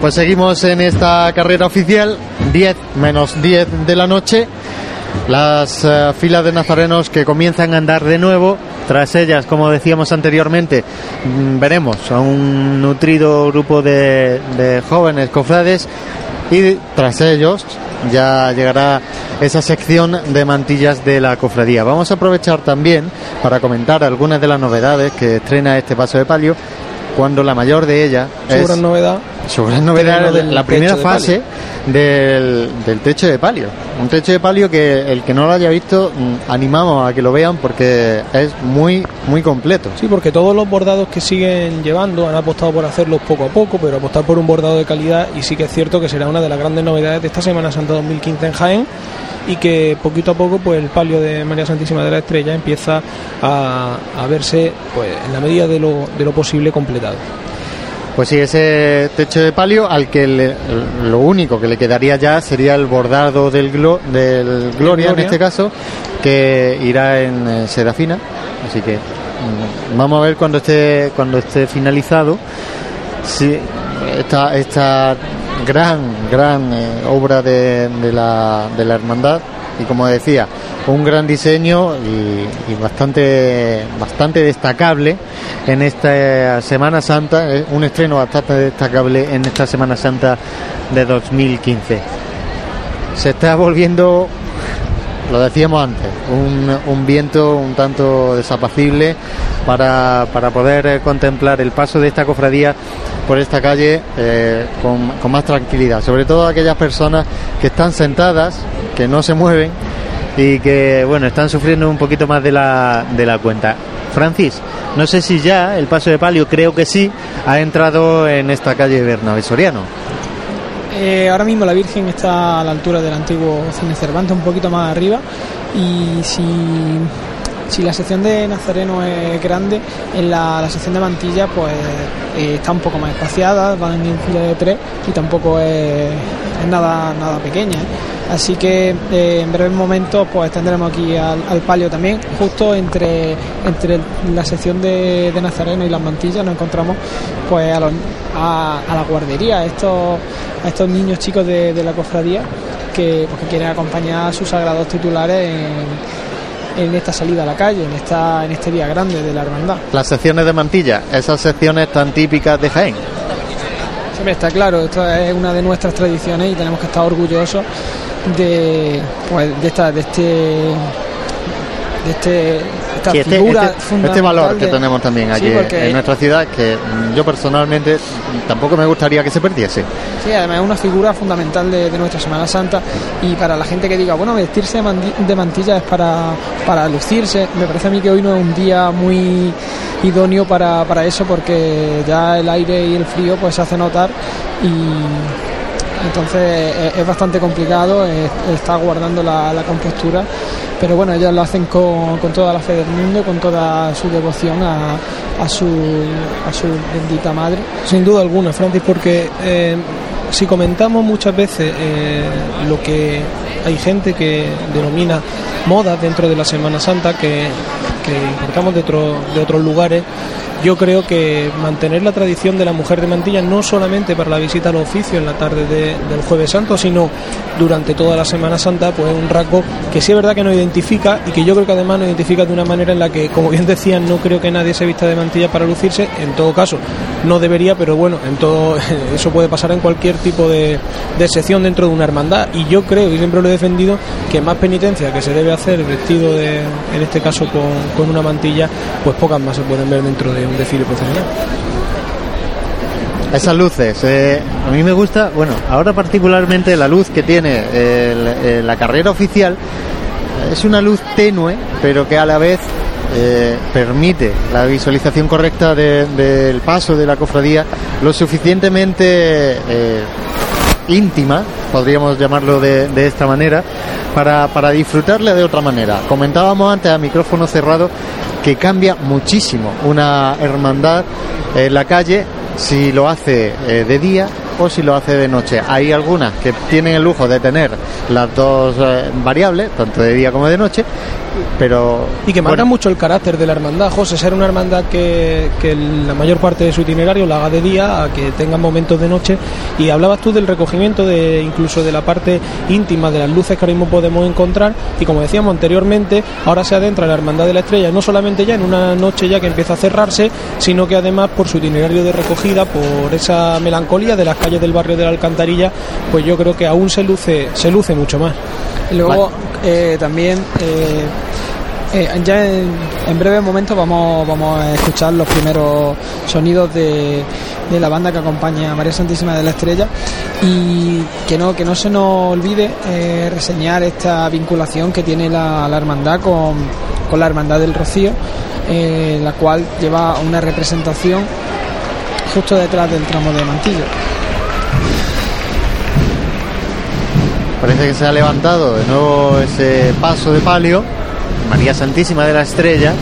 Pues seguimos en esta carrera oficial, 10 menos 10 de la noche. Las eh, filas de nazarenos que comienzan a andar de nuevo. Tras ellas, como decíamos anteriormente, mm, veremos a un nutrido grupo de, de jóvenes cofrades y tras ellos ya llegará esa sección de mantillas de la cofradía. Vamos a aprovechar también para comentar algunas de las novedades que estrena este paso de palio cuando la mayor de ellas es novedad. Su gran novedad Terreno es del la primera de fase del, del techo de palio. Un techo de palio que el que no lo haya visto mm, animamos a que lo vean porque es muy muy completo. Sí, porque todos los bordados que siguen llevando han apostado por hacerlos poco a poco, pero apostar por un bordado de calidad y sí que es cierto que será una de las grandes novedades de esta Semana Santa 2015 en Jaén y que poquito a poco pues el palio de María Santísima de la Estrella empieza a, a verse pues en la medida de lo, de lo posible completado. Pues sí, ese techo de palio al que le- lo único que le quedaría ya sería el bordado del, glo- del Gloria, en este caso, que irá en eh, seda fina. Así que mm, vamos a ver cuando esté cuando esté finalizado si esta, esta gran gran eh, obra de, de la, de la hermandad y como decía un gran diseño y, bastante bastante destacable en esta Semana Santa eh, un estreno bastante destacable en esta Semana Santa de 2015 se está volviendo lo decíamos antes, un, un viento un tanto desapacible para, para poder eh, contemplar el paso de esta cofradía por esta calle eh, con, con más tranquilidad, sobre todo aquellas personas que están sentadas, que no se mueven y que bueno están sufriendo un poquito más de la, de la cuenta. Francis, no sé si ya el paso de palio, creo que sí, ha entrado en esta calle Bernabé Soriano. Eh, ahora mismo la Virgen está a la altura del antiguo Cine Cervantes, un poquito más arriba. Y si, si la sección de Nazareno es grande, en la, sección de Mantilla pues eh, está un poco más espaciada, van en fila de tres y tampoco es, es nada, nada pequeña. ¿eh? Así que eh, en breves momentos pues tendremos aquí al, al palio también, justo entre, entre la sección de, Nazareno y las mantillas nos encontramos pues a, los- a, la guardería, a estos, estos niños chicos de, de la cofradía que, pues, que quieren acompañar a sus sagrados titulares en, en esta salida a la calle, en, esta, en este día grande de la hermandad. Las secciones de mantilla, esas secciones tan típicas de Jaén. Siempre está claro, esto es una de nuestras tradiciones y tenemos que estar orgullosos de, pues, de, esta, de este de este esta este, figura este- este valor que de- tenemos también Sí, aquí porque- en nuestra ciudad que yo personalmente tampoco me gustaría que se perdiese. Sí, además es una figura fundamental de, de nuestra Semana Santa y para la gente que diga, bueno, vestirse de, mantilla es para, para lucirse, me parece a mí que hoy no es un día muy idóneo para, para eso porque ya el aire y el frío pues se hace notar y entonces es, bastante complicado es- estar guardando la, la compostura, pero bueno, ellos lo hacen con, con toda la fe del mundo, con toda su devoción a, a, su, a su bendita madre. Sin duda alguna, Francis, porque eh, si comentamos muchas veces eh, lo que hay gente que denomina moda dentro de la Semana Santa, que, que importamos de, otro- de otros lugares, yo creo que mantener la tradición de la mujer de mantilla no solamente para la visita al oficio en la tarde de- del Jueves Santo, sino durante toda la Semana Santa, pues es un rasgo que sí es verdad que nos identifica y que yo creo que además nos identifica de una manera en la que, como bien decían, no creo que nadie se vista de mantilla para lucirse, en todo caso no debería, pero bueno, en todo eso puede pasar en cualquier tipo de, de sección dentro de una hermandad. Y yo creo y siempre lo he defendido que más penitencia que se debe hacer vestido de, en este caso con, con una mantilla, pues pocas más se pueden ver dentro de un desfile procesional. Esas luces, eh, a mí me gusta, bueno, ahora particularmente la luz que tiene la carrera oficial es una luz tenue, pero que a la vez eh, permite la visualización correcta de- del paso de la cofradía lo suficientemente eh, íntima, podríamos llamarlo de, esta manera, para, para disfrutarle de otra manera. Comentábamos antes a micrófono cerrado que cambia muchísimo una hermandad en la calle si lo hace eh, de día o si lo hace de noche. Hay algunas que tienen el lujo de tener las dos eh, variables, tanto de día como de noche, pero y que marca bueno, mucho el carácter de la hermandad José ser una hermandad que, que la mayor parte de su itinerario la haga de día a que tenga momentos de noche. Y hablabas tú del recogimiento de incluso de la parte íntima de las luces que ahora mismo podemos encontrar. Y como decíamos anteriormente ahora se adentra la hermandad de la estrella no solamente ya en una noche ya que empieza a cerrarse sino que además por su itinerario de recogida por esa melancolía de las calles del barrio de la Alcantarilla pues yo creo que aún se luce se luce mucho más Y luego eh, también eh, eh, ya en, en breves momentos vamos, vamos a escuchar los primeros sonidos de, de la banda que acompaña a María Santísima de la Estrella y que no, que no se nos olvide eh, reseñar esta vinculación que tiene la, la hermandad con, con la Hermandad del Rocío, eh, la cual lleva una representación justo detrás del tramo de Mantillo. Parece que se ha levantado de nuevo ese paso de palio. María Santísima de la Estrella.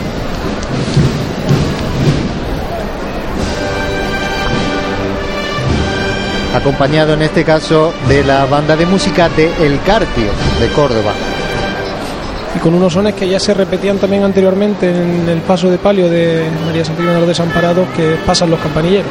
Acompañado en este caso de la banda de música de El Carpio de Córdoba. Y con unos sones que ya se repetían también anteriormente en el paso de palio de María Santísima de los Desamparados que pasan los campanilleros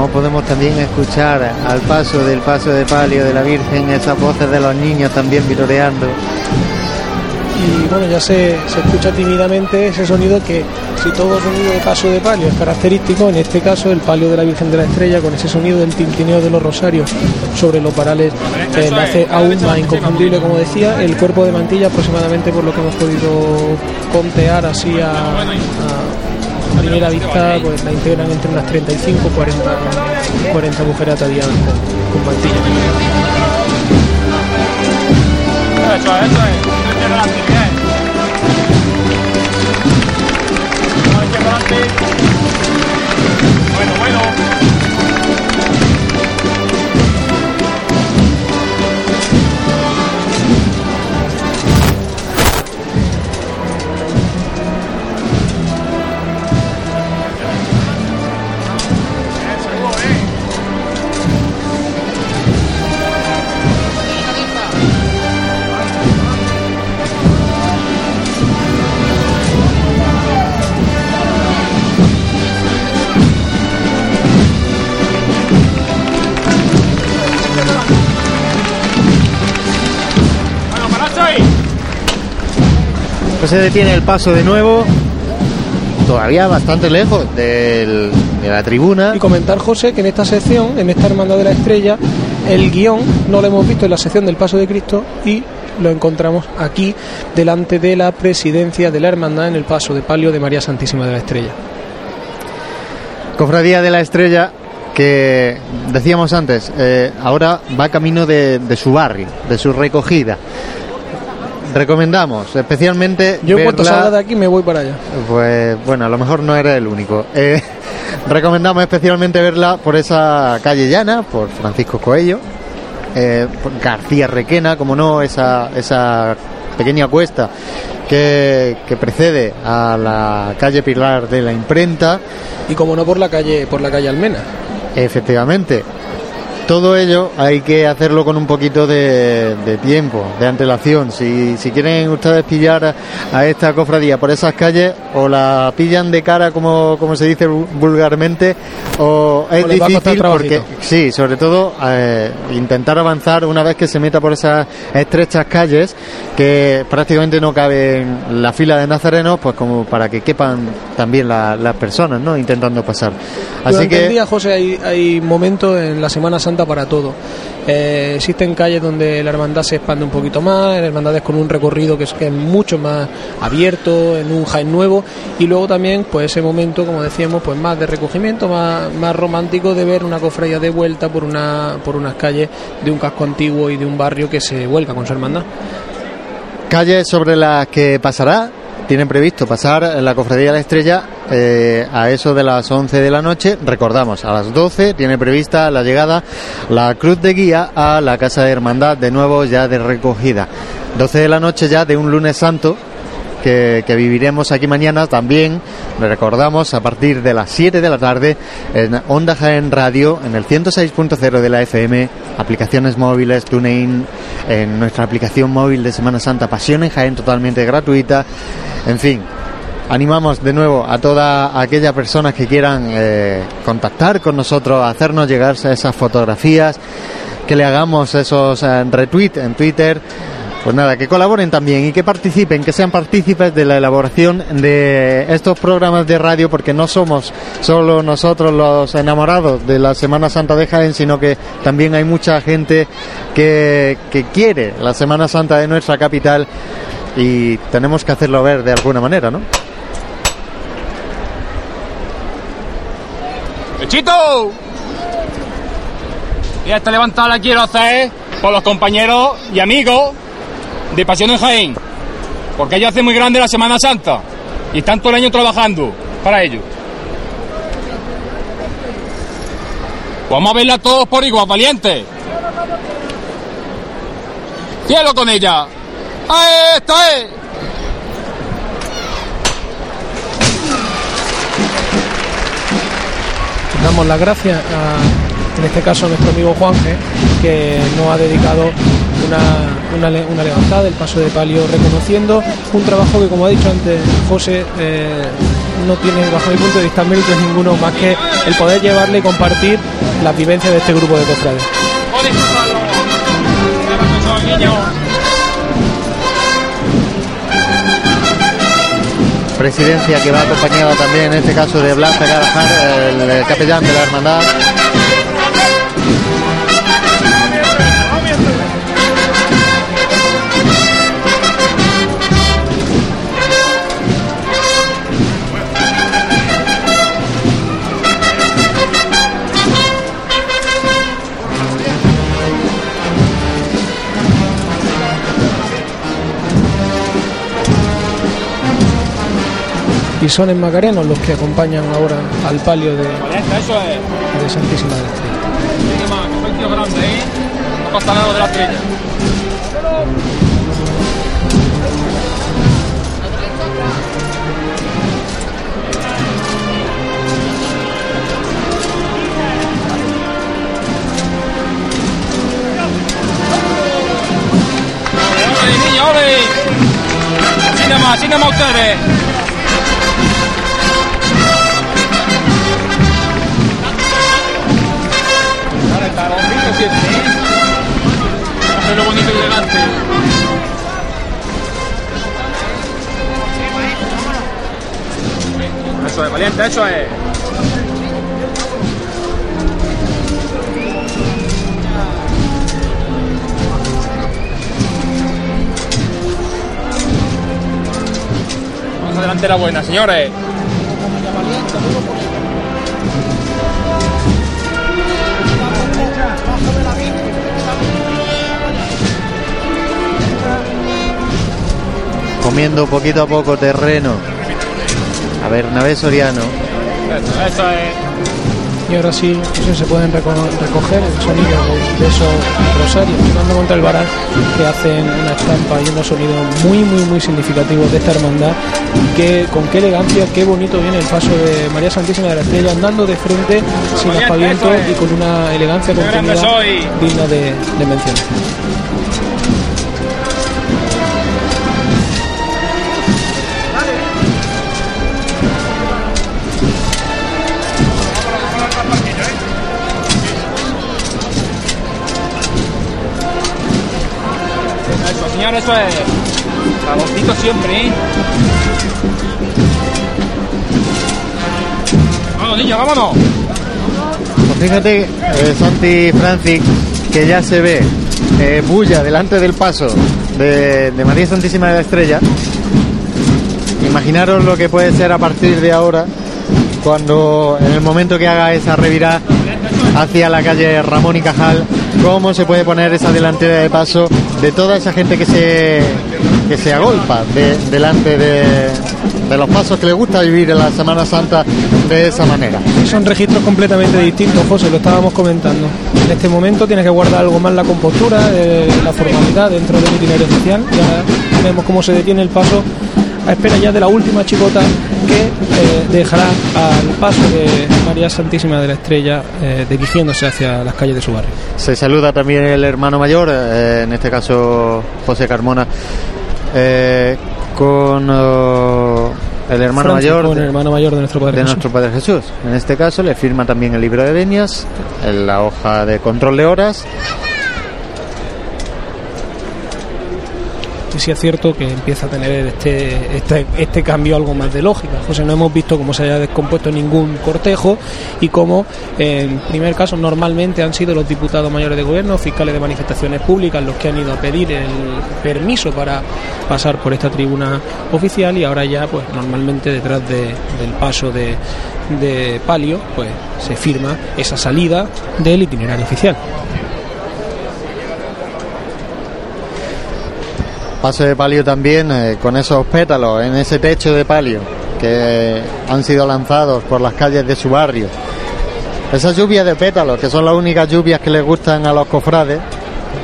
como podemos también escuchar al paso del paso de palio de la Virgen esas voces de los niños también viroreando. Y bueno ya se, se escucha tímidamente ese sonido que si todo sonido de paso de palio es característico en este caso el palio de la Virgen de la Estrella con ese sonido del tintineo de los rosarios sobre los varales eh, hace aún más inconfundible como decía el cuerpo de mantilla aproximadamente por lo que hemos podido contear así a, a primera vista pues la integran entre unas 35 40 40 mujeres ataviadas con, con mantilla Pues se detiene el paso de nuevo, todavía bastante lejos del- de la tribuna. Y comentar, José, que en esta sección, en esta Hermandad de la Estrella, el guion no lo hemos visto en la sección del Paso de Cristo y lo encontramos aquí, delante de la presidencia de la Hermandad en el Paso de Palio de María Santísima de la Estrella. Cofradía de la Estrella que decíamos antes, eh, ahora va camino de, de su barrio, de su recogida. Recomendamos especialmente Yo en cuanto verla- salga de aquí me voy para allá. Pues bueno, a lo mejor no era el único. Eh, recomendamos especialmente verla por esa calle llana, por Francisco Coello, eh, por García Requena, como no, esa, esa pequeña cuesta que, que precede a la calle Pilar de la Imprenta. Y como no por la calle, por la calle Almena. Efectivamente. Todo ello hay que hacerlo con un poquito de, de tiempo, de antelación. Si, si quieren ustedes pillar a, a esta cofradía por esas calles, o la pillan de cara, como, como se dice vu- vulgarmente, o es O difícil porque, sí, sobre todo eh, intentar avanzar una vez que se meta por esas estrechas calles que prácticamente no cabe en la fila de nazarenos, pues como para que quepan también la- las personas, ¿no? Intentando pasar. Así Durante que el día, José, hay, hay momentos en la Semana Santa para todo. Eh, existen calles donde la hermandad se expande un poquito más, en hermandades con un recorrido que es, mucho más abierto, en un Jaén nuevo, y luego también, pues ese momento, como decíamos, pues más de recogimiento, más, más romántico de ver una cofradía de vuelta por una por unas calles de un casco antiguo y de un barrio que se vuelca con su hermandad. Calles sobre las que pasará, tienen previsto pasar en la Cofradía la Estrella eh, a eso de las 11 de la noche. Recordamos, a las 12 tiene prevista la llegada la Cruz de Guía a la Casa de Hermandad, de nuevo ya de recogida. 12 de la noche ya de un lunes santo. Que, viviremos aquí mañana también, le recordamos, a partir de las 7 de la tarde en Onda Jaén Radio, en el 106.0 de la FM, aplicaciones móviles, TuneIn, en nuestra aplicación móvil de Semana Santa Pasión en Jaén totalmente gratuita. En fin, animamos de nuevo a todas aquellas personas que quieran eh, contactar con nosotros, hacernos llegar esas fotografías, que le hagamos esos eh, retweets en Twitter. Pues nada, que colaboren también y que participen, que sean partícipes de la elaboración de estos programas de radio, porque no somos solo nosotros los enamorados de la Semana Santa de Jaén, sino que también hay mucha gente que, que quiere la Semana Santa de nuestra capital y tenemos que hacerlo ver de alguna manera, ¿no? ¡Echito! Y esta levantada la quiero hacer por los compañeros y amigos de Pasión en Jaén. Porque ellos hacen muy grande la Semana Santa. Y están todo el año trabajando para ello. Vamos a verla todos por igual, valientes. ¡Cielo con ella! ¡Ahí ¡Esto es! Damos las gracias a, en este caso a nuestro amigo Juanje, que nos ha dedicado una, una, le- una levantada del paso de palio, reconociendo un trabajo que, como ha dicho antes José, eh, no tiene, bajo mi punto de vista, méritos ninguno más que el poder llevarle y compartir las vivencias de este grupo de cofrades. Presidencia que va acompañada también en este caso de Blas Garajar, el, capellán de la hermandad. Y son en Macarenos los que acompañan ahora al palio de, de Santísima de la Estrella. Tiene más, 50, 2007. Hacerlo bonito y elegante. Eso es, valiente, eso es. Vamos adelante la buena, señores. Comiendo poquito a poco terreno a Bernabé Soriano. Eso, eso es. Y ahora sí, pues se pueden reco- recoger el sonido de, de esos rosarios chocando contra el varal que hacen una estampa y unos sonidos muy, muy, muy significativos de esta hermandad. Y que, con qué elegancia, qué bonito viene el paso de María Santísima de la Estrella andando de frente, sin es. y con una elegancia contenida digna de, de mención. Eso, señores, eso es. Calorcito siempre, ¿eh? Vamos, niños, vámonos. Pues fíjate, eh, Santi Francis, que ya se ve eh, bulla delante del paso de, de María Santísima de la Estrella. Imaginaros lo que puede ser a partir de ahora, cuando en el momento que haga esa revirada hacia la calle Ramón y Cajal, cómo se puede poner esa delantera de paso de toda esa gente que se, que se agolpa de- delante de, de los pasos que le gusta vivir en la Semana Santa de esa manera. Son registros completamente distintos, José, lo estábamos comentando. En este momento tienes que guardar algo más la compostura, eh, la formalidad dentro del itinerario oficial. Ya vemos cómo se detiene el paso a espera ya de la última chicota que eh, dejará al paso de María Santísima de la Estrella eh, dirigiéndose hacia las calles de su barrio. Se saluda también el hermano mayor, eh, en este caso José Carmona, eh, con oh, el hermano Francisco, mayor el de, hermano mayor de nuestro Padre de Jesús. nuestro Padre Jesús. En este caso le firma también el libro de venias, en la hoja de control de horas. Y sí es cierto que empieza a tener este, este, este cambio algo más de lógica. José, no hemos visto cómo se haya descompuesto ningún cortejo y cómo, en primer caso, normalmente han sido los diputados mayores de gobierno, fiscales de manifestaciones públicas, los que han ido a pedir el permiso para pasar por esta tribuna oficial y ahora ya, pues normalmente detrás de- del paso de, de palio, pues se firma esa salida del itinerario oficial. Paso de palio también eh, con esos pétalos en ese techo de palio que han sido lanzados por las calles de su barrio. Esas lluvias de pétalos, que son las únicas lluvias que les gustan a los cofrades,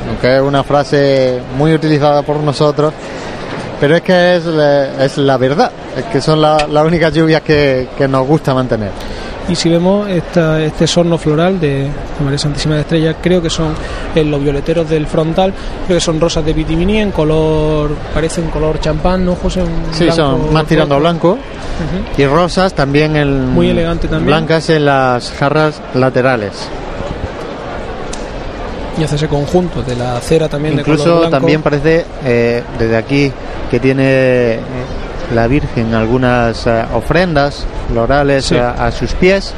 aunque es una frase muy utilizada por nosotros, pero es que es, la- verdad, es que son la- las únicas lluvias que nos gusta mantener. Y si vemos esta, este sorno floral de, María Santísima de Estrella, creo que son eh, los violeteros del frontal, creo que son rosas de Vitimini en color, parecen color champán, ¿no, José? Un Sí, blanco son más tirando a blanco y rosas también en Muy elegante también. blancas en las jarras laterales. Y hace ese conjunto de la cera también de color Incluso también parece eh, desde aquí que tiene eh, la Virgen algunas eh, ofrendas florales Sí. a, a sus pies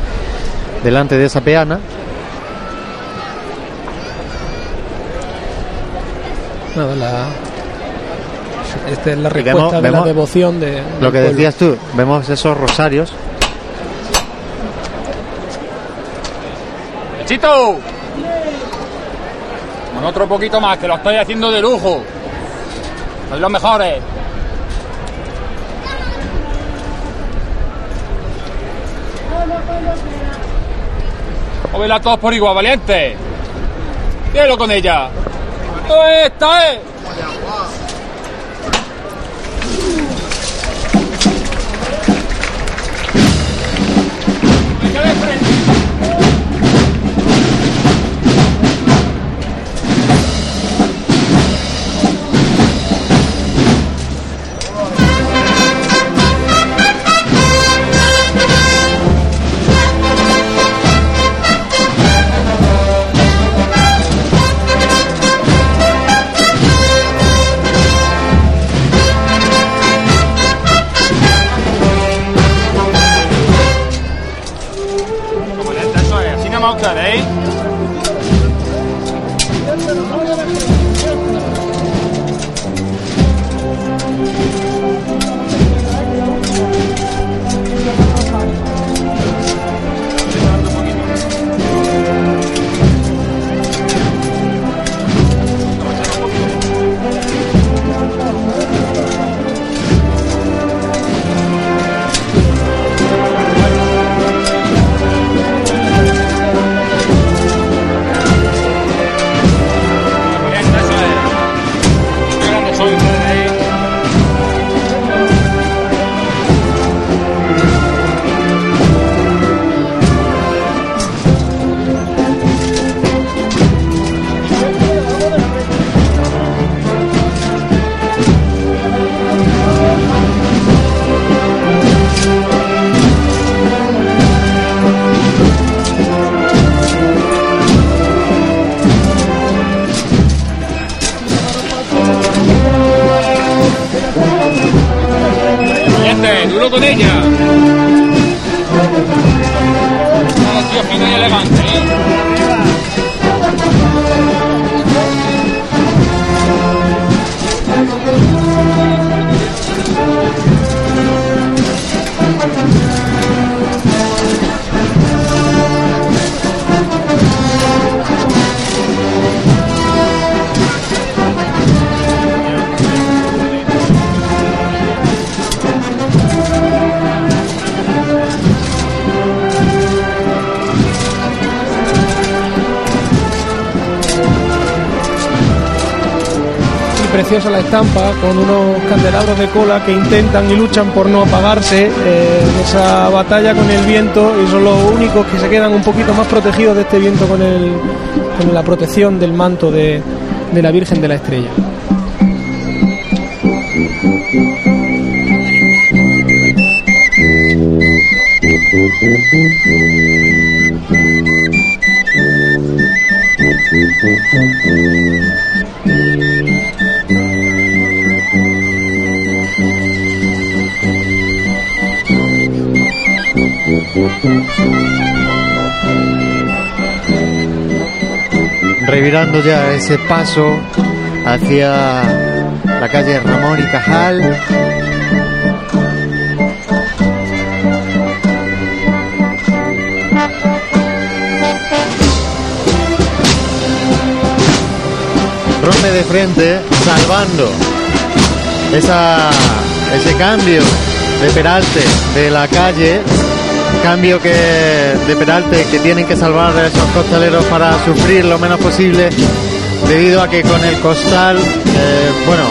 delante de esa peana. Nada, la, esta es la respuesta vemos- de vemos la devoción de, Lo que pueblo. decías tú, vemos esos rosarios. ¡Chito! Con otro poquito más, que lo estoy haciendo de lujo. Sois los mejores. Móvela todos por igual, valiente. Dígalo con ella. ¡Esta es! Estampa con unos candelabros de cola que intentan y luchan por no apagarse eh, en esa batalla con el viento y son los únicos que se quedan un poquito más protegidos de este viento con, el, con la protección del manto de, de la Virgen de la Estrella. revirando ya ese paso hacia la calle Ramón y Cajal. Rompe de frente, salvando esa, ese cambio de Peralte de la calle cambio que de Peralte que tienen que salvar a esos costaleros para sufrir lo menos posible debido a que con el costal eh, bueno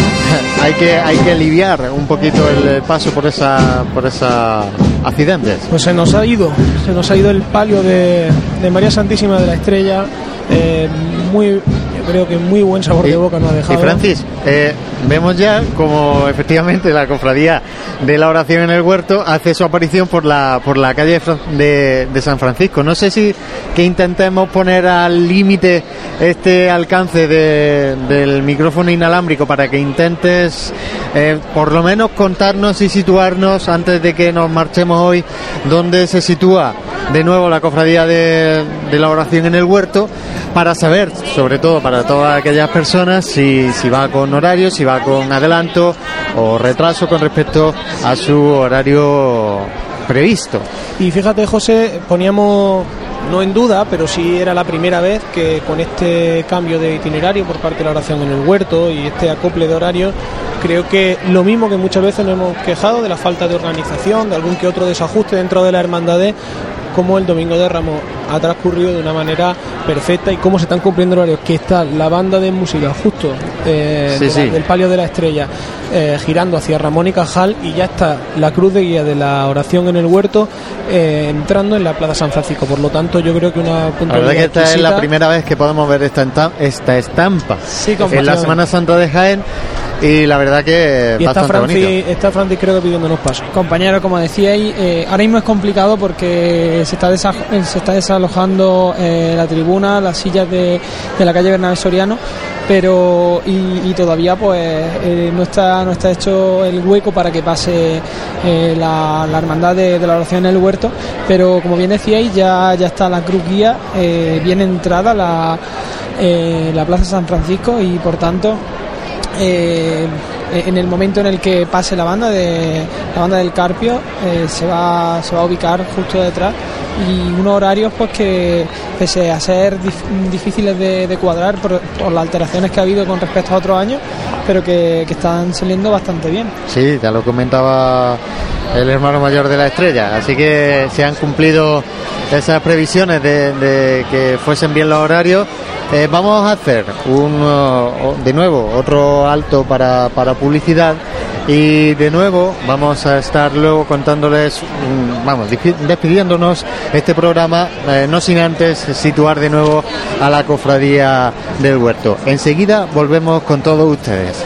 hay que hay que aliviar un poquito el paso por esa por esa accidentes Pues se nos ha ido, se nos ha ido el palio de, de María Santísima de la Estrella, eh, muy, creo que muy buen sabor de boca nos ha dejado. y Francis eh, vemos ya como efectivamente la cofradía de la oración en el huerto hace su aparición por la por la calle de de, San Francisco. No sé si que intentemos poner al límite este alcance de- del micrófono inalámbrico para que intentes eh, por lo menos contarnos y situarnos antes de que nos marchemos hoy dónde se sitúa de nuevo la cofradía de, de la oración en el huerto para saber, sobre todo para todas aquellas personas, si, si va con horario, si va con adelanto o retraso con respecto a su horario previsto. Y fíjate, José, poníamos no en duda, pero sí era la primera vez que con este cambio de itinerario por parte de la oración en el huerto y este acople de horario, creo que lo mismo que muchas veces nos hemos quejado de la falta de organización, de algún que otro desajuste dentro de la hermandad, como el Domingo de Ramos ha transcurrido de una manera perfecta y cómo se están cumpliendo los horarios. Que está la banda de música justo eh, Sí, de la- sí. del palio de la estrella eh, girando hacia Ramón y Cajal y ya está la cruz de guía de la oración en el huerto eh, entrando en la Plaza San Francisco. Por lo tanto, yo creo que una La verdad que esta es la primera vez que podemos ver esta, esta estampa Sí, en la. Semana Santa de Jaén y la verdad que Y está bonito. Francis, está Francis creo que pidiéndonos paso. Compañero, como decíais, eh, ahora mismo es complicado porque se está, eh, se está desalojando eh, la tribuna, las sillas de, de la calle Bernabé Soriano, pero y, todavía pues eh, no está no está hecho el hueco para que pase eh, la, la hermandad de, la oración en el huerto, pero como bien decíais ya ya está la cruz guía eh, bien entrada la eh, la plaza San Francisco y por tanto eh, en el momento en el que pase la banda de la banda del Carpio eh, se va se va a ubicar justo detrás. Y unos horarios pues que pese a ser dif- difíciles de, de cuadrar por, por las alteraciones que ha habido con respecto a otros años pero que, que están saliendo bastante bien. Sí, ya lo comentaba el hermano mayor de la estrella. Así que se han cumplido esas previsiones de, que fuesen bien los horarios. Eh, vamos a hacer un, de nuevo otro alto para, para publicidad y de nuevo vamos a estar luego contándoles, mm, vamos, despidiéndonos este programa, eh, no sin antes situar de nuevo a la cofradía del huerto. Enseguida volvemos con todos ustedes.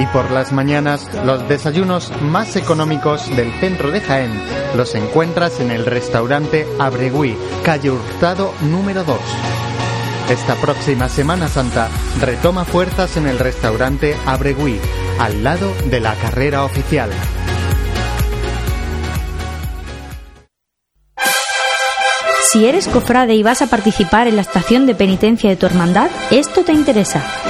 Y por las mañanas, los desayunos más económicos del centro de Jaén los encuentras en el restaurante Abregui, calle Hurtado número 2. Esta próxima Semana Santa retoma fuerzas en el restaurante Abregui, al lado de la carrera oficial. Si eres cofrade y vas a participar en la estación de penitencia de tu hermandad, esto te interesa.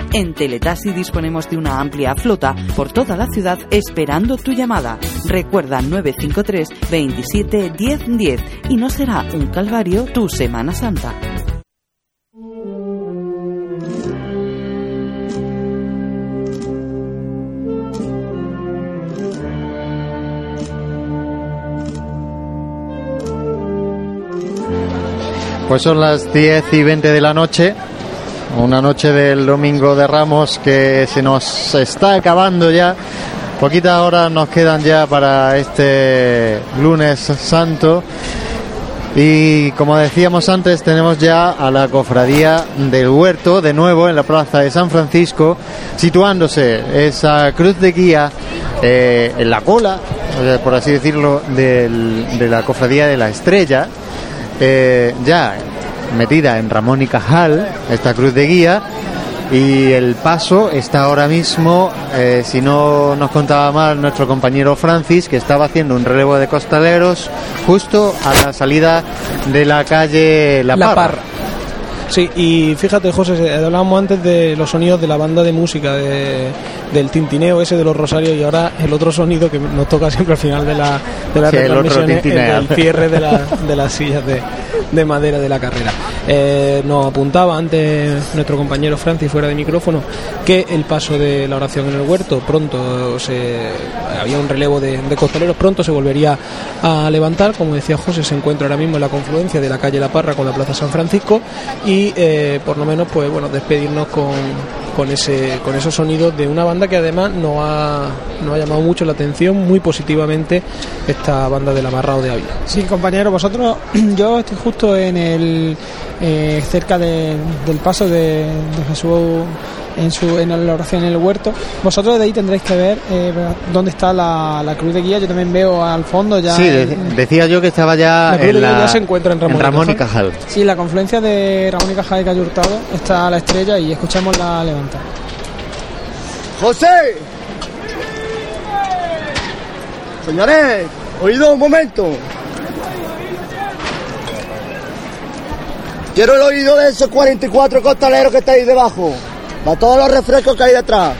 En Teletasi disponemos de una amplia flota por toda la ciudad esperando tu llamada. Recuerda 953 27 10 10 y no será un calvario tu Semana Santa. Pues son las 10 y 20 de la noche una noche del domingo de Ramos que se nos está acabando ya. Poquitas horas nos quedan ya para este lunes santo. Y como decíamos antes, tenemos ya a la cofradía del huerto de nuevo en la plaza de San Francisco, situándose esa cruz de guía eh, en la cola, por así decirlo, del- de la cofradía de la estrella, eh, ya metida en Ramón y Cajal, esta cruz de guía, y el paso está ahora mismo, eh, si no nos contaba mal nuestro compañero Francis, que estaba haciendo un relevo de costaleros justo a la salida de la calle La, La Parra. Parra. Sí, y fíjate, José, hablábamos antes de los sonidos de la banda de música, de- del tintineo ese de los rosarios, y ahora el otro sonido que nos toca siempre al final de la, de las Sí, el otro el del cierre de, la- de las sillas de, de madera de la carrera. Eh, nos apuntaba antes nuestro compañero Francis fuera de micrófono que el paso de la oración en el huerto pronto se había un relevo de, de costaleros, pronto se volvería a levantar, como decía José, se encuentra ahora mismo en la confluencia de la calle La Parra con la Plaza San Francisco y eh, por lo menos pues bueno despedirnos con, con ese con esos sonidos de una banda que además nos ha, nos ha llamado mucho la atención muy positivamente esta banda del Amarrado de Ávila. Sí, compañero, vosotros, yo estoy justo en el eh, cerca de- del paso de, de Jesús en, su, en la oración en el huerto. Vosotros de ahí tendréis que ver eh, dónde está la, la cruz de guía. Yo también veo al fondo ya. Sí, de- decía yo que estaba ya La cruz de en guía la, ya se encuentra en Ramón y y Cajal. Sí, la confluencia de Ramón y Cajal y Calle Hurtado está la estrella y escuchamos la levantada. ¡José! Señores, oído un momento. Quiero el oído de esos 44 costaleros que estáis debajo. Más todos los refrescos que hay detrás.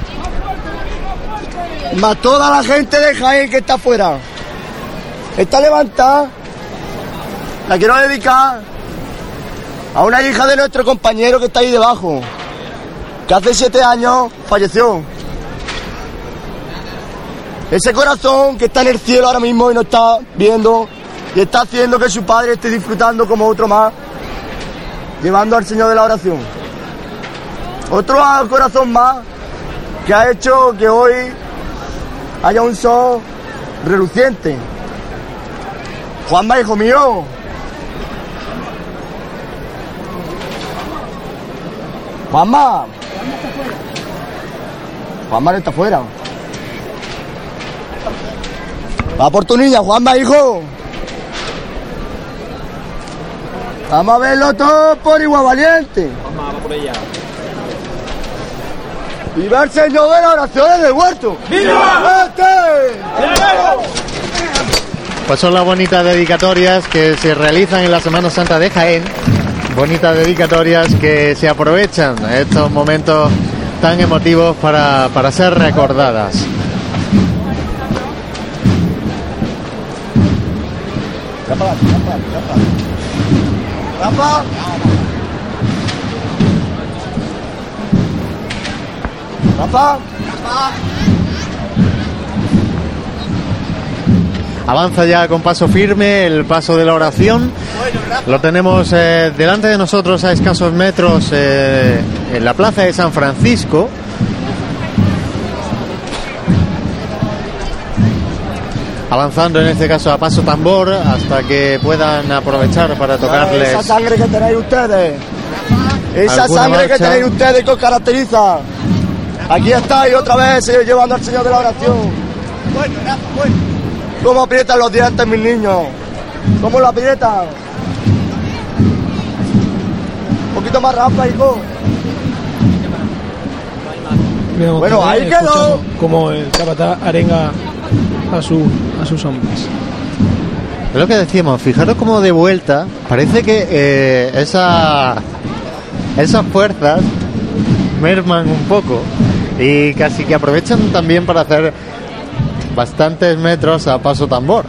Más toda la gente de Jaén que está afuera. Esta levantada la quiero dedicar a una hija de nuestro compañero que está ahí debajo. Que hace siete años falleció. Ese corazón que está en el cielo ahora mismo y nos está viendo y está haciendo que su padre esté disfrutando como otro más, llevando al Señor de la oración. Otro corazón más que ha hecho que hoy haya un sol reluciente. Juanma, hijo mío. Juanma. Juanma está afuera. Va por tu niña, Juanma, hijo. Vamos a verlo todo por igual valiente. Vamos, va por ella. ¡Viva el Señor de las oraciones del huerto! ¡Viva! Pues son las bonitas dedicatorias que se realizan en la Semana Santa de Jaén. Bonitas dedicatorias que se aprovechan en estos momentos tan emotivos para, para ser recordadas. Rafa. Rafa. Avanza ya con paso firme el paso de la oración. Lo tenemos eh, delante de nosotros a escasos metros eh, en la plaza de San Francisco. Avanzando en este caso a paso tambor hasta que puedan aprovechar para tocarles. Esa sangre que tenéis ustedes. Esa ¿Alguna sangre que tenéis ustedes que os caracteriza. Aquí estáis otra vez eh, llevando al Señor de la oración. Bueno, bueno. ¿Cómo aprietan los dientes, mis niños? ¿Cómo lo aprietan? Un poquito más rápido, hijo. Miramos Bueno, que ahí quedó. Como el capataz arenga a, su, a sus hombres. Es lo que decíamos, fijaros como de vuelta, parece que eh, esa, esas fuerzas merman un poco y casi que aprovechan también para hacer bastantes metros a paso tambor.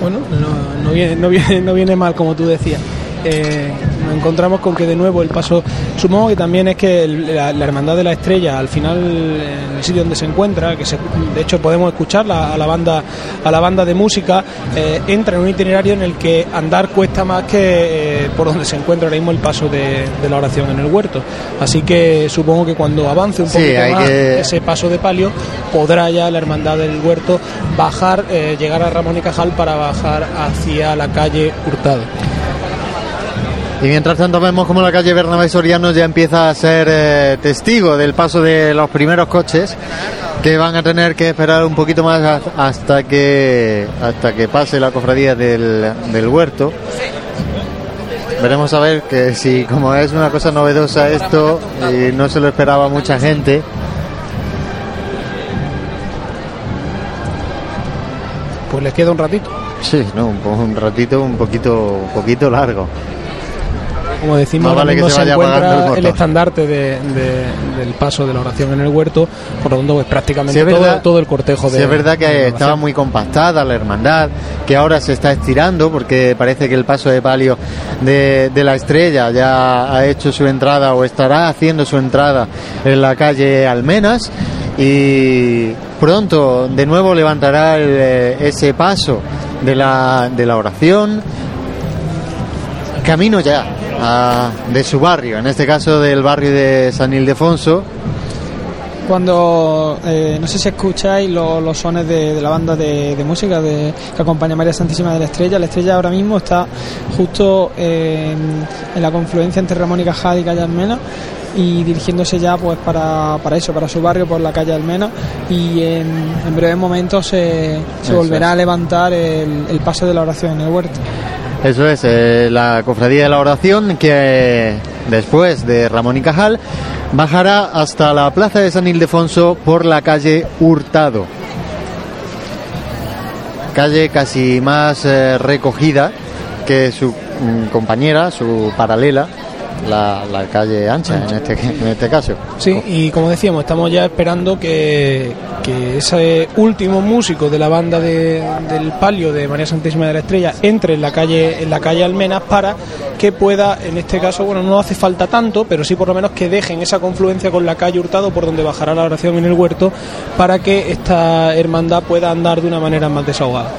Bueno, no, no viene, no, viene, no viene mal, como tú decías. Eh, nos encontramos con que de nuevo el paso, supongo que también es que el- la, la Hermandad de la Estrella, al final, en el sitio donde se encuentra, que se- de hecho podemos escucharla a la banda, a la banda de música, eh, entra en un itinerario en el que andar cuesta más que eh, por donde se encuentra ahora mismo el paso de, de la oración en el huerto. Así que supongo que cuando avance un Sí, poquito hay más que- ese paso de palio, podrá ya la Hermandad del Huerto bajar, eh, llegar a Ramón y Cajal para bajar hacia la calle Hurtado. Y mientras tanto vemos como la calle Bernabé Soriano ya empieza a ser eh, testigo del paso de los primeros coches que van a tener que esperar un poquito más ha- hasta que hasta que pase la cofradía del, del huerto. Veremos a ver que si como es una cosa novedosa esto y no se lo esperaba mucha gente, Pues les queda un ratito. sí, no, un ratito un poquito un poquito largo. Como decimos, vale que mismo se el encuentra el, estandarte de- de- del paso de la oración en el huerto, por lo tanto, pues prácticamente Sí, todo, verdad- todo el cortejo de Sí, es verdad que estaba muy compactada la hermandad, que ahora se está estirando porque parece que el paso de palio de, de la estrella ya ha hecho su entrada o estará haciendo su entrada en la calle Almenas y pronto de nuevo levantará el, eh, ese paso de la, de la oración. Camino ya a- de su barrio, en este caso del barrio de San Ildefonso. Cuando, eh, no sé si escucháis lo- los sones de, de la banda de, de música de, que acompaña a María Santísima de la Estrella, la Estrella ahora mismo está justo en, en la confluencia entre Ramón y Cajal y Calle Almena y dirigiéndose ya pues para, para eso, para su barrio por la calle Almena y en, en breves momentos se, volverá a levantar el, el paso de la oración en el huerto. Eso es, eh, la cofradía de la oración que después de Ramón y Cajal bajará hasta la plaza de San Ildefonso por la calle Hurtado. Calle casi más eh, recogida que su mm, compañera, su paralela, la, calle ancha en este, en este caso. Sí, y como decíamos, estamos ya esperando que, que ese último músico de la banda de- del palio de María Santísima de la Estrella entre en la calle en la calle Almenas para que pueda, en este caso, bueno, no hace falta tanto, pero sí por lo menos que dejen esa confluencia con la calle Hurtado por donde bajará la oración en el huerto para que esta hermandad pueda andar de una manera más desahogada.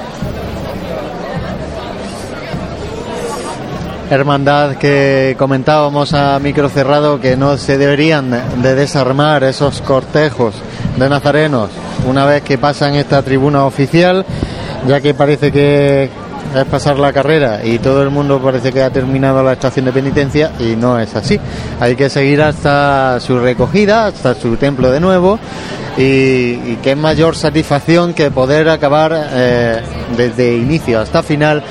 Hermandad que comentábamos a micro cerrado que no se deberían de desarmar esos cortejos de nazarenos una vez que pasan esta tribuna oficial, ya que parece que es pasar la carrera y todo el mundo parece que ha terminado la estación de penitencia y no es así. Hay que seguir hasta su recogida, hasta su templo de nuevo y, qué mayor satisfacción que poder acabar eh, desde inicio hasta final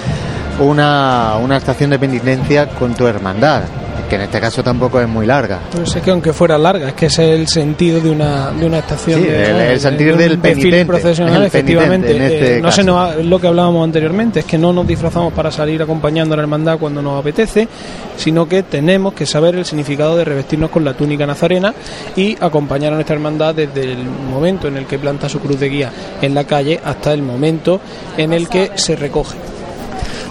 una, una estación de penitencia con tu hermandad, que en este caso tampoco es muy larga. Pero sé que aunque fuera larga, es que ese es el sentido de una, de una estación. Sí, de, el- el sentido de del penitente, procesional, el efectivamente. penitente en este Eh, no se nos lo que hablábamos anteriormente, es que no nos disfrazamos para salir acompañando a la hermandad cuando nos apetece, sino que tenemos que saber el significado de revestirnos con la túnica nazarena y acompañar a nuestra hermandad desde el momento en el que planta su cruz de guía en la calle hasta el momento en el que se recoge.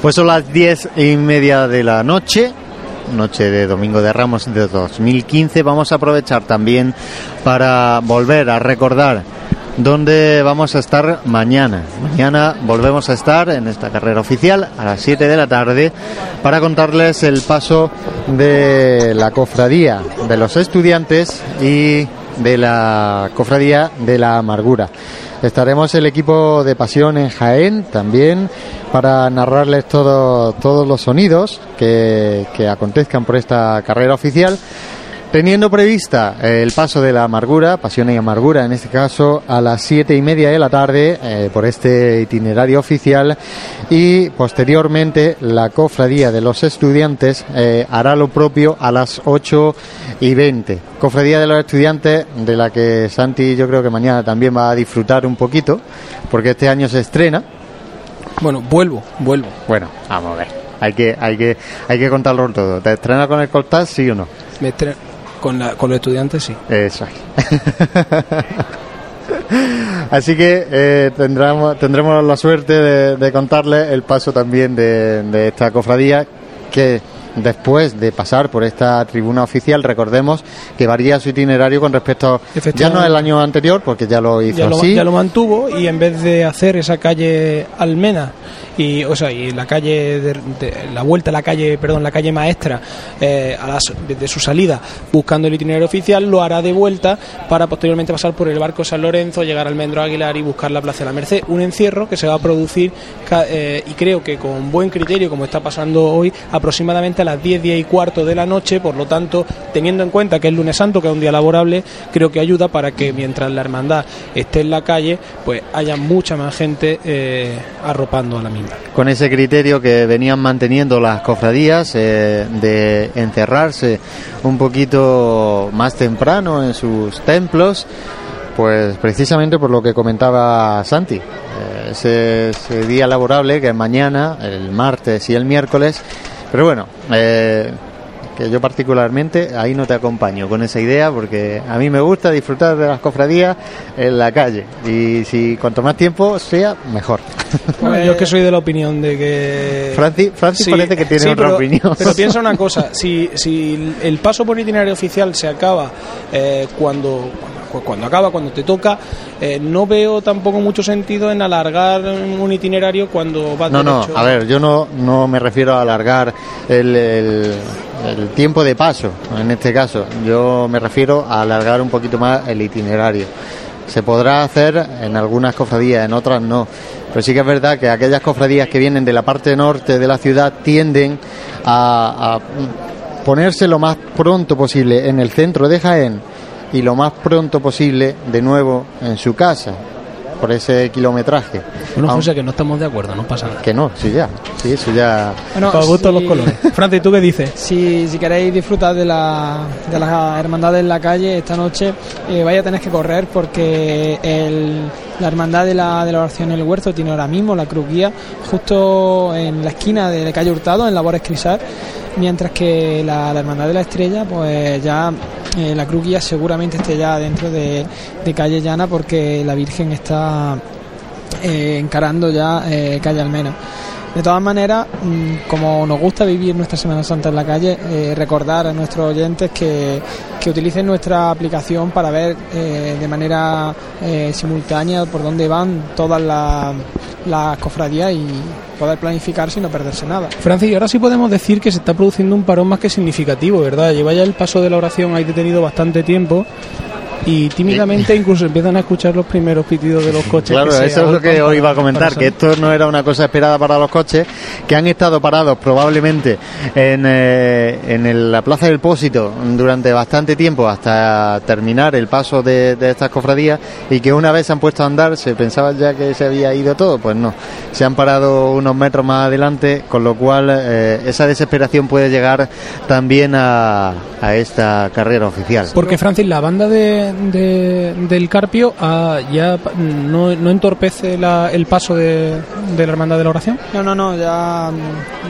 Pues son las diez y media de la noche, noche de Domingo de Ramos de 2015. Vamos a aprovechar también para volver a recordar dónde vamos a estar mañana. Mañana volvemos a estar en esta carrera oficial a las 7 de la tarde para contarles el paso de la cofradía de los estudiantes y de la cofradía de la amargura. Estaremos el equipo de Pasión en Jaén también para narrarles todo- todos los sonidos que, que acontezcan por esta carrera oficial. Teniendo prevista eh, el paso de la amargura, pasión y amargura en este caso, a las siete y media de la tarde eh, por este itinerario oficial y posteriormente la cofradía de los estudiantes eh, hará lo propio a las ocho y veinte. Cofradía de los estudiantes de la que Santi yo creo que mañana también va a disfrutar un poquito porque este año se estrena. Bueno, vuelvo, vuelvo. Bueno, vamos a ver. Hay que, hay que, hay que contarlo todo. ¿Te estrenas con el Cortaz, sí o no? Me estre- con, la- con los estudiantes sí. Es. Así que eh, tendremos, tendremos la suerte de, de contarles el paso también de esta cofradía que después de pasar por esta tribuna oficial, recordemos que varía su itinerario con respecto ya no el año anterior, porque ya lo hizo ya lo, así. ya lo mantuvo y en vez de hacer esa calle Almena y o sea y la calle de, de- la vuelta a la calle perdón la calle maestra eh, a las, desde su salida buscando el itinerario oficial lo hará de vuelta para posteriormente pasar por el barco San Lorenzo llegar al Mendro Aguilar y buscar la Plaza de la Merced un encierro que se va a producir eh, y creo que con buen criterio como está pasando hoy aproximadamente a las 10 10 y cuarto de la noche. Por lo tanto teniendo en cuenta que es lunes santo que es un día laborable creo que ayuda para que mientras la hermandad esté en la calle pues haya mucha más gente eh, arropando a la misma. Con ese criterio que venían manteniendo las cofradías eh, de encerrarse un poquito más temprano en sus templos, pues precisamente por lo que comentaba Santi, eh, ese, ese día laborable que es mañana, el martes y el miércoles, pero bueno, eh, que yo particularmente ahí no te acompaño con esa idea porque a mí me gusta disfrutar de las cofradías en la calle y si cuanto más tiempo sea, mejor. Bueno, yo es que soy de la opinión de que Francis, Francis Sí, parece que tiene sí, otra pero, opinión. Pero piensa una cosa, si, si el paso por itinerario oficial se acaba eh, cuando, cuando cuando acaba, cuando te toca, eh, no veo tampoco mucho sentido en alargar un itinerario cuando vas No, no, derecho. a ver, yo no, no me refiero a alargar el, el- el tiempo de paso, en este caso. Yo me refiero a alargar un poquito más el itinerario. Se podrá hacer en algunas cofradías, en otras no. Pero sí que es verdad que aquellas cofradías que vienen de la parte norte de la ciudad tienden a, a ponerse lo más pronto posible en el centro de Jaén y lo más pronto posible de nuevo en su casa, por ese kilometraje. Bueno, José, que no estamos de acuerdo, no pasa nada. que no, sí ya, sí, eso ya. Bueno, Para gusto si- los colores. Francis, ¿tú qué dices? Si, si queréis disfrutar de la, de las hermandades en la calle esta noche, eh, vaya a tener que correr porque el- la hermandad de la, de la oración en el huerto tiene ahora mismo la cruz guía justo en la esquina de, calle Hurtado, en Labores Crisar, mientras que la, la hermandad de la estrella, pues ya eh, la cruz guía seguramente esté ya dentro de, de calle Llana porque la Virgen está eh, encarando ya eh, calle Almena. De todas maneras, mm, como nos gusta vivir nuestra Semana Santa en la calle, eh, recordar a nuestros oyentes que, que utilicen nuestra aplicación para ver eh, de manera eh, simultánea por dónde van todas las cofradías y poder planificarse y no perderse nada. Francis, ahora sí podemos decir que se está produciendo un parón más que significativo, ¿verdad? Lleva ya el paso de la oración ahí detenido bastante tiempo y tímidamente incluso empiezan a escuchar los primeros pitidos de los coches. Claro, que eso es lo que hoy iba a comentar, que esto no era una cosa esperada para los coches, que han estado parados probablemente en, eh, en el- la Plaza del Pósito durante bastante tiempo hasta terminar el paso de, de estas cofradías y que una vez se han puesto a andar se pensaba ya que se había ido todo, pues no, se han parado unos metros más adelante, con lo cual eh, esa desesperación puede llegar también a, a esta carrera oficial. Porque Francis, la banda de, de- del Carpio ah, ya no, no entorpece la- el paso de, de la hermandad de la oración. No, no, no, ya,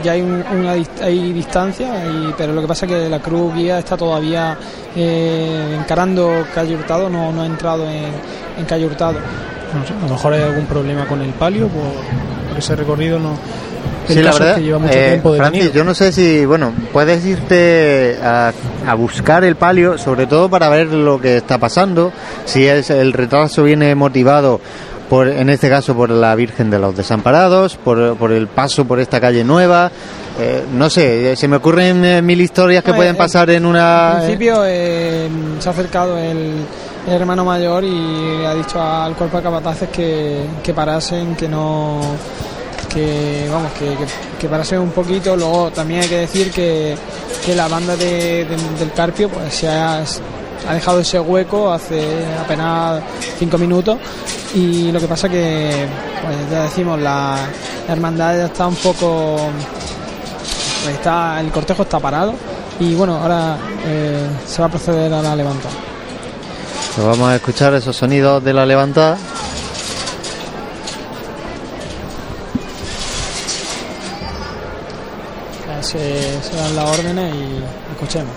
ya hay un- una hay distancia, y- pero lo que pasa es que la cruz guía está todavía eh, encarando calle Hurtado, no, no ha entrado en, en calle Hurtado. No sé, a lo mejor hay algún problema con el palio por, por ese recorrido. no El Sí, la verdad, es que lleva mucho eh, tiempo detenido. Francis, yo no sé si, bueno, puedes irte a, a buscar el palio, sobre todo para ver lo que está pasando, si es el retraso viene motivado por, en este caso, por la Virgen de los Desamparados, por, por el paso por esta calle nueva, eh, no sé, eh, se me ocurren eh, mil historias que No, pueden eh, pasar en Al una... principio eh, se ha acercado el, el hermano mayor y ha dicho al cuerpo de capataces que, que parasen, que no que vamos que, que, que parasen un poquito luego también hay que decir que, que la banda de- del Carpio pues se ha, ha dejado ese hueco hace apenas cinco minutos. Y lo que pasa que pues ya decimos la, la hermandad ya está un poco pues está el cortejo está parado. Y bueno ahora eh, se va a proceder a la levantada. Pues vamos a escuchar esos sonidos de la levantada. se, dan las órdenes y escuchemos.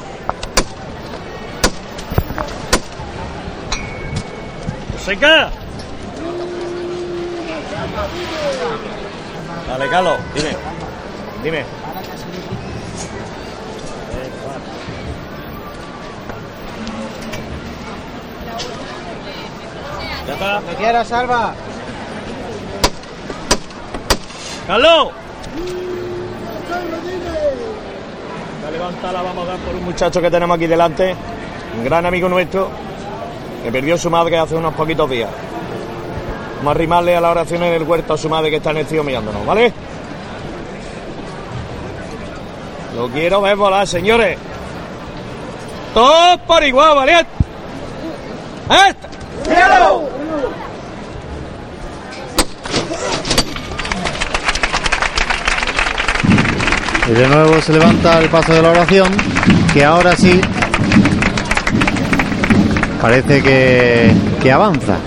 ¡Seca! Vale, Carlos, dime. Dime. Ya está. ¡Me quieras, salva! ¡Carlos! Dime! La levantada vamos a dar por un muchacho que tenemos aquí delante, un gran amigo nuestro, que perdió su madre hace unos poquitos días. Vamos a arrimarle a la oración en el huerto a su madre que está en el tío mirándonos, ¿vale? Lo quiero ver volar, señores. Todos por igual, ¿vale? ¡Esta! Y de nuevo se levanta el paso de la oración, que ahora sí parece que, que avanza.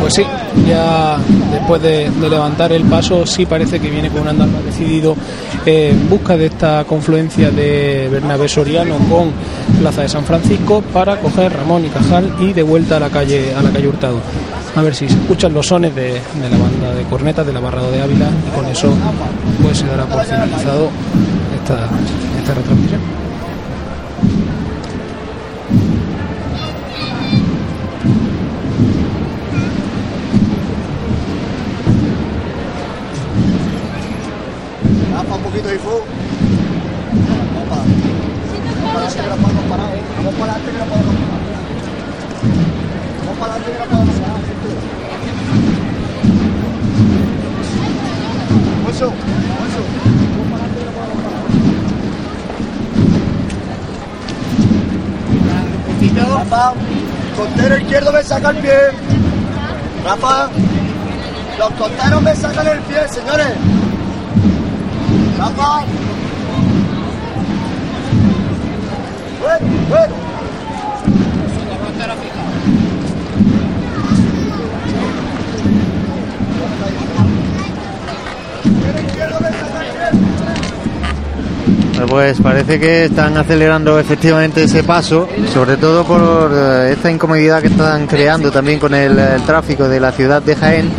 Pues sí, ya después de, levantar el paso, sí parece que viene con un andar más decidido eh, en busca de esta confluencia de Bernabé Soriano con Plaza de San Francisco para coger Ramón y Cajal y de vuelta a la calle a la calle Hurtado. A ver si se escuchan los sones de, de la banda de cornetas del Barrado de Ávila y con eso pues se dará por finalizado esta, esta retransmisión. ¿eh? Vamos para adelante que. Vamos para adelante que no podemos parar. Moncho. Rafa, contero izquierdo me saca el pie. Rafa, los conteros me sacan el pie, señores. Rafa. Bueno, bueno. Pues parece que están acelerando efectivamente ese paso, sobre todo por eh, esta incomodidad que están creando también con el, el tráfico de la ciudad de Jaén.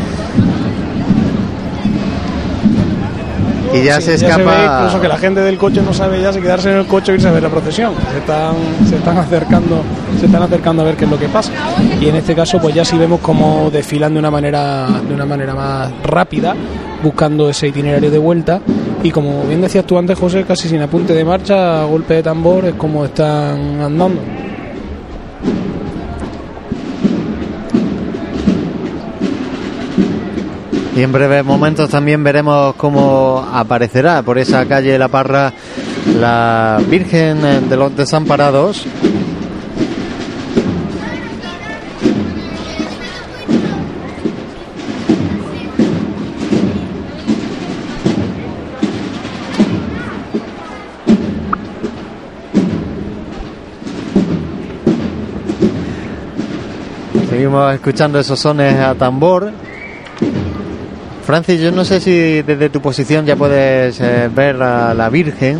Y ya Sí, se ve escapa. incluso que la gente del coche no sabe ya si quedarse en el coche o irse a ver la procesión. Se están, se están acercando, se están acercando a ver qué es lo que pasa. Y en este caso, pues ya sí vemos cómo desfilan de una manera, de una manera más rápida, buscando ese itinerario de vuelta. Y como bien decías tú antes, José, casi sin apunte de marcha, a golpe de tambor, es como están andando. Y en breves momentos también veremos cómo aparecerá por esa calle La Parra la Virgen de los Desamparados. Seguimos escuchando esos sones a tambor. Francis, yo no sé si desde tu posición ya puedes eh, ver a la Virgen.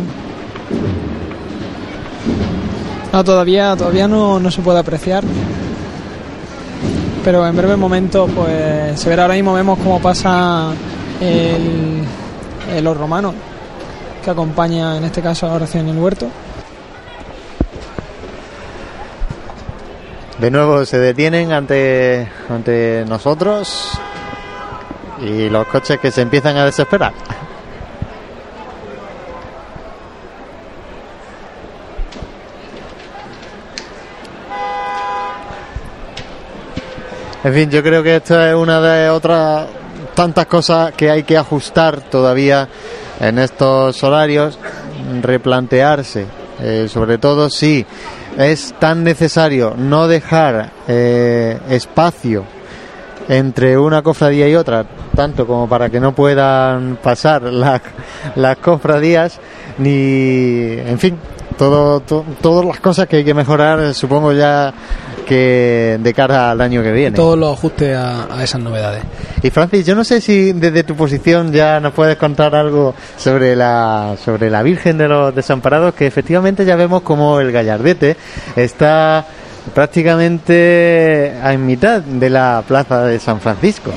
No, todavía, todavía no, no se puede apreciar. Pero en breve momento, pues se verá ahora mismo, vemos cómo pasa el, el los romanos que acompaña en este caso a la oración en el huerto. De nuevo se detienen ante, ante nosotros y los coches que se empiezan a desesperar. En fin, yo creo que esta es una de otras tantas cosas que hay que ajustar todavía en estos horarios, replantearse, eh, sobre todo si es tan necesario no dejar eh, espacio entre una cofradía y otra, tanto como para que no puedan pasar las, cofradías, ni, en fin, todo, to- todas las cosas que hay que mejorar, supongo ya que de cara al año que viene. Todos los ajustes a, a esas novedades. Y Francis, yo no sé si desde tu posición ya nos puedes contar algo sobre la sobre la Virgen de los Desamparados, que efectivamente ya vemos como el Gallardete está prácticamente en mitad de la plaza de San Francisco.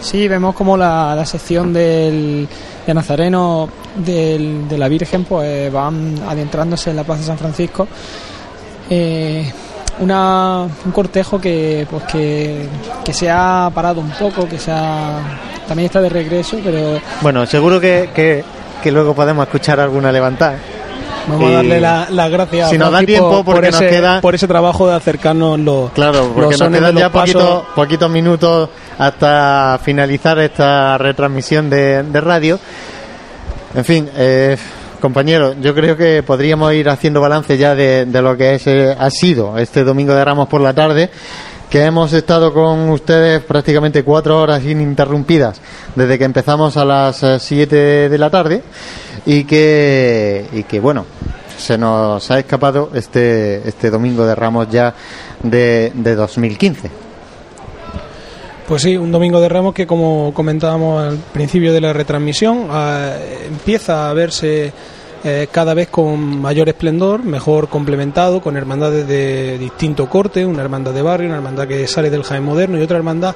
Sí, vemos como la, la sección del, de Nazareno del- de la Virgen pues van adentrándose en la Plaza de San Francisco. Eh, una, un cortejo que, pues que, que se ha parado un poco, que se ha, también está de regreso, pero Bueno, seguro que, que, que luego podemos escuchar alguna levantada. Vamos a darle la- las gracias Si nos da tiempo, por, por porque nos ese, queda- por ese trabajo de acercarnos los, Claro, porque los nos quedan ya pasos. poquitos, poquitos minutos hasta finalizar esta retransmisión de, de radio. En fin, eh, compañeros, yo creo que podríamos ir haciendo balance ya de, de lo que es, eh, ha sido este domingo de Ramos por la tarde que hemos estado con ustedes prácticamente cuatro horas ininterrumpidas desde que empezamos a las eh, siete de la tarde y que, y que bueno, se nos ha escapado este, este domingo de Ramos ya de, de 2015. Pues sí, un domingo de Ramos que como comentábamos al principio de la retransmisión, eh, empieza a verse eh, cada vez con mayor esplendor, mejor complementado, con hermandades de distinto corte, una hermandad de barrio, una hermandad que sale del Jaén moderno y otra hermandad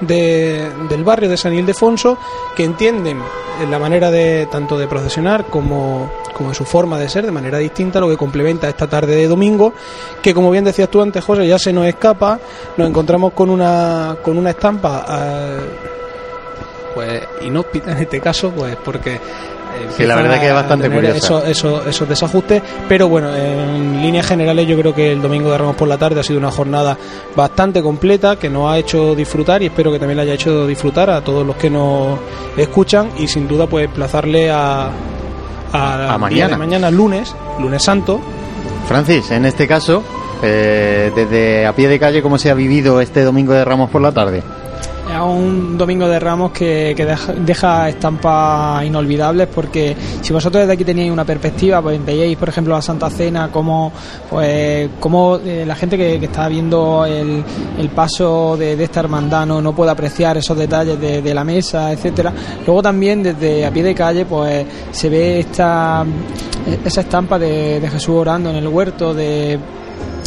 de- del barrio de San Ildefonso, que entienden eh, la manera de tanto de procesionar como, como en su forma de ser de manera distinta, lo que complementa esta tarde de domingo, que como bien decías tú antes, José, ya se nos escapa, nos encontramos con una, con una estampa eh, pues inhóspita en este caso, pues porque Sí, la empiezan verdad que es bastante tener curiosa. Esos, esos, desajustes, pero bueno, en líneas generales yo creo que el domingo de Ramos por la tarde ha sido una jornada bastante completa que nos ha hecho disfrutar y espero que también le haya hecho disfrutar a todos los que nos escuchan y sin duda pues plazarle a, a, A mañana. mañana lunes, lunes santo, Francis, en este caso, eh, desde a pie de calle, ¿cómo se ha vivido este domingo de Ramos por la tarde? Es un domingo de Ramos que, que deja, estampas inolvidables porque si vosotros desde aquí teníais una perspectiva, pues veíais, por ejemplo, la Santa Cena, como pues como eh, la gente que, que está viendo el, el paso de, de esta hermandad no, no puede apreciar esos detalles de, de la mesa, etcétera. Luego también desde a pie de calle, pues se ve esta esa estampa de, de Jesús orando en el huerto, de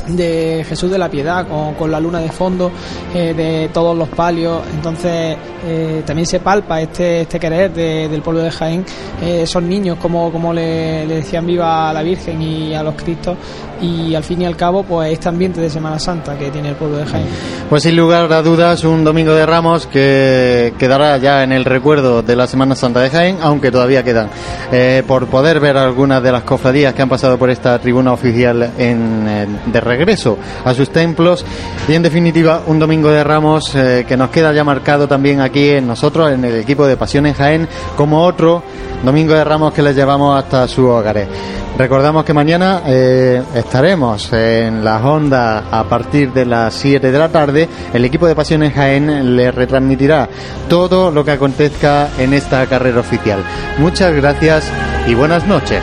de Jesús de la Piedad con, con la luna de fondo eh, de todos los palios. Entonces eh, también se palpa este este querer de- del pueblo de Jaén eh, esos niños como, como le, le decían viva a la Virgen y a los Cristos y al fin y al cabo pues este ambiente de Semana Santa que tiene el pueblo de Jaén. Pues sin lugar a dudas, un domingo de Ramos que quedará ya en el recuerdo de la Semana Santa de Jaén, aunque todavía quedan. Eh, por poder ver algunas de las cofradías que han pasado por esta tribuna oficial en, eh, de regreso a sus templos. Y en definitiva un domingo de Ramos eh, que nos queda ya marcado también aquí en nosotros, en el equipo de Pasión en Jaén, como otro domingo de Ramos que les llevamos hasta sus hogares. Recordamos que mañana eh, estaremos en las ondas a partir de las 7 de la tarde. El equipo de Pasiones Jaén le retransmitirá todo lo que acontezca en esta carrera oficial. Muchas gracias y buenas noches.